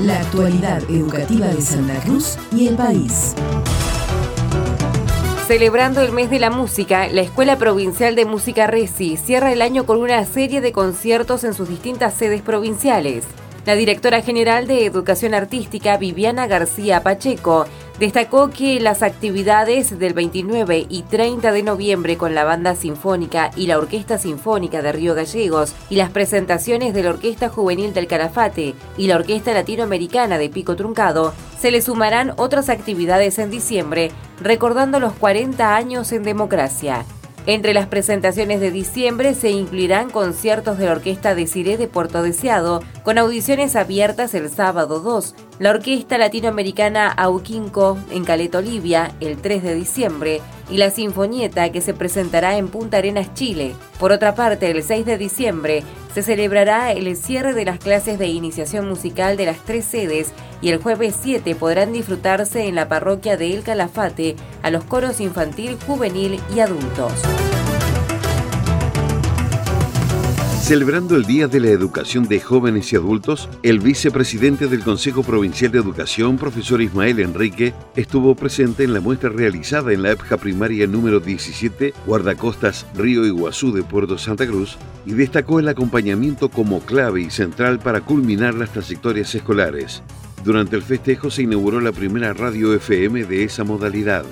la actualidad educativa de Santa Cruz y el país. Celebrando el mes de la música, la Escuela Provincial de Música Resi cierra el año con una serie de conciertos en sus distintas sedes provinciales. La directora general de Educación Artística, Viviana García Pacheco, destacó que las actividades del 29 y 30 de noviembre con la Banda Sinfónica y la Orquesta Sinfónica de Río Gallegos y las presentaciones de la Orquesta Juvenil del Calafate y la Orquesta Latinoamericana de Pico Truncado, se le sumarán otras actividades en diciembre, recordando los 40 años en democracia. Entre las presentaciones de diciembre se incluirán conciertos de la Orquesta de Ciré de Puerto Deseado, con audiciones abiertas el sábado 2, la Orquesta Latinoamericana Auquinco en Caleta Olivia el 3 de diciembre y la Sinfonieta que se presentará en Punta Arenas, Chile. Por otra parte, el 6 de diciembre se celebrará el cierre de las clases de iniciación musical de las tres sedes y el jueves 7 podrán disfrutarse en la parroquia de El Calafate a los coros infantil, juvenil y adultos. Celebrando el Día de la Educación de Jóvenes y Adultos, el vicepresidente del Consejo Provincial de Educación, profesor Ismael Enrique, estuvo presente en la muestra realizada en la EPJA primaria número 17, Guardacostas Río Iguazú de Puerto Santa Cruz, y destacó el acompañamiento como clave y central para culminar las trayectorias escolares. Durante el festejo se inauguró la primera radio FM de esa modalidad.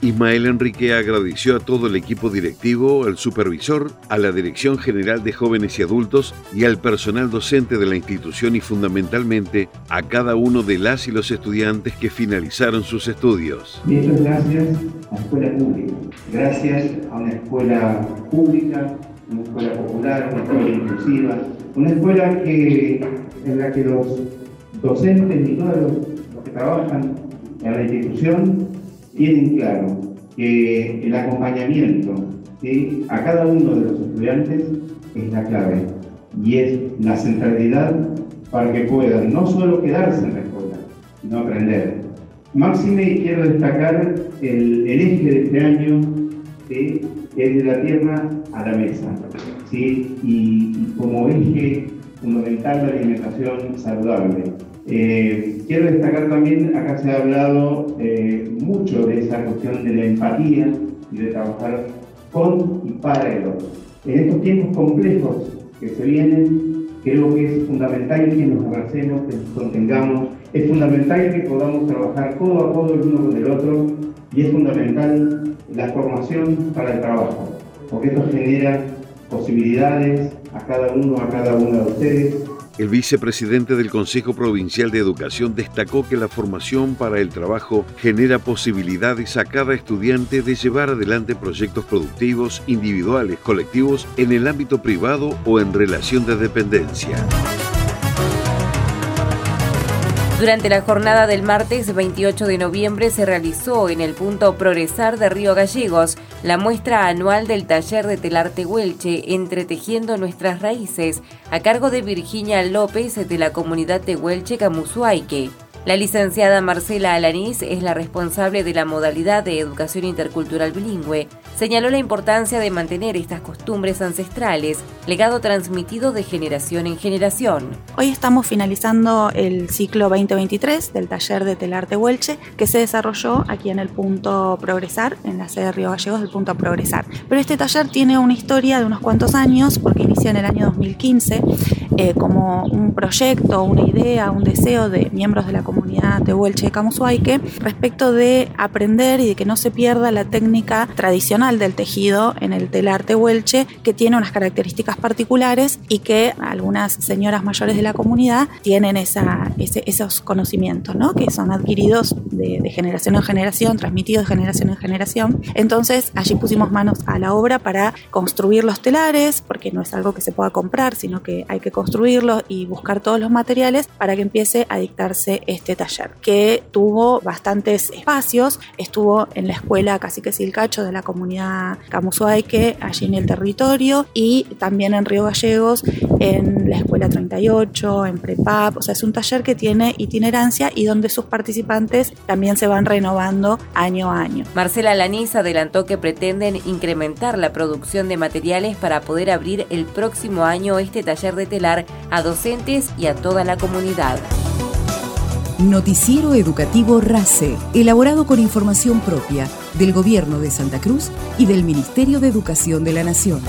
Ismael Enrique agradeció a todo el equipo directivo, al supervisor, a la Dirección General de Jóvenes y Adultos y al personal docente de la institución y fundamentalmente a cada uno de las y los estudiantes que finalizaron sus estudios. Muchas gracias a la escuela pública, gracias a una escuela pública, una escuela popular, una escuela inclusiva, una escuela que, en la que los docentes y todos los que trabajan en la institución tienen claro que el acompañamiento a cada uno de los estudiantes es la clave y es la centralidad para que puedan no solo quedarse en la escuela, sino aprender. Máxime quiero destacar el, eje de este año, que es de la tierra a la mesa, ¿sí? y como eje fundamental la alimentación saludable. Eh, quiero destacar también, acá se ha hablado eh, mucho de esa cuestión de la empatía y de trabajar con y para el otro. En estos tiempos complejos que se vienen, creo que es fundamental que nos abracemos, que nos contengamos, es fundamental que podamos trabajar codo a codo el uno con el otro y es fundamental la formación para el trabajo, porque esto genera posibilidades a cada uno, a cada una de ustedes, el vicepresidente del Consejo Provincial de Educación destacó que la formación para el trabajo genera posibilidades a cada estudiante de llevar adelante proyectos productivos, individuales, colectivos, en el ámbito privado o en relación de dependencia. Durante la jornada del martes 28 de noviembre se realizó en el punto Progresar de Río Gallegos la muestra anual del taller de telarte Huelche Entretejiendo nuestras raíces a cargo de Virginia López de la comunidad de Huelche Camusuaique. La licenciada Marcela Alanís es la responsable de la modalidad de educación intercultural bilingüe. Señaló la importancia de mantener estas costumbres ancestrales, legado transmitido de generación en generación. Hoy estamos finalizando el ciclo 2023 del taller de Telarte Huelche que se desarrolló aquí en el punto Progresar, en la sede de Río Gallegos del punto Progresar. Pero este taller tiene una historia de unos cuantos años porque inició en el año 2015 eh, como un proyecto, una idea, un deseo de miembros de la comunidad de Huelche Camusuaique respecto de aprender y de que no se pierda la técnica tradicional del tejido en el telar tehuelche que tiene unas características particulares y que algunas señoras mayores de la comunidad tienen esa, esos conocimientos, ¿no? que son adquiridos de, de generación en generación, transmitidos de generación en generación. Entonces allí pusimos manos a la obra para construir los telares, porque no es algo que se pueda comprar, sino que hay que construirlos y buscar todos los materiales para que empiece a dictarse este taller, que tuvo bastantes espacios, estuvo en la escuela Cacique Silcacho de la comunidad Camusuaique, allí en el territorio, y también en Río Gallegos, en la escuela 38, en Prepap, o sea, es un taller que tiene itinerancia y donde sus participantes también se van renovando año a año. Marcela Lanís adelantó que pretenden incrementar la producción de materiales para poder abrir el próximo año este taller de telar a docentes y a toda la comunidad. Noticiero Educativo RACE, elaborado con información propia del Gobierno de Santa Cruz y del Ministerio de Educación de la Nación.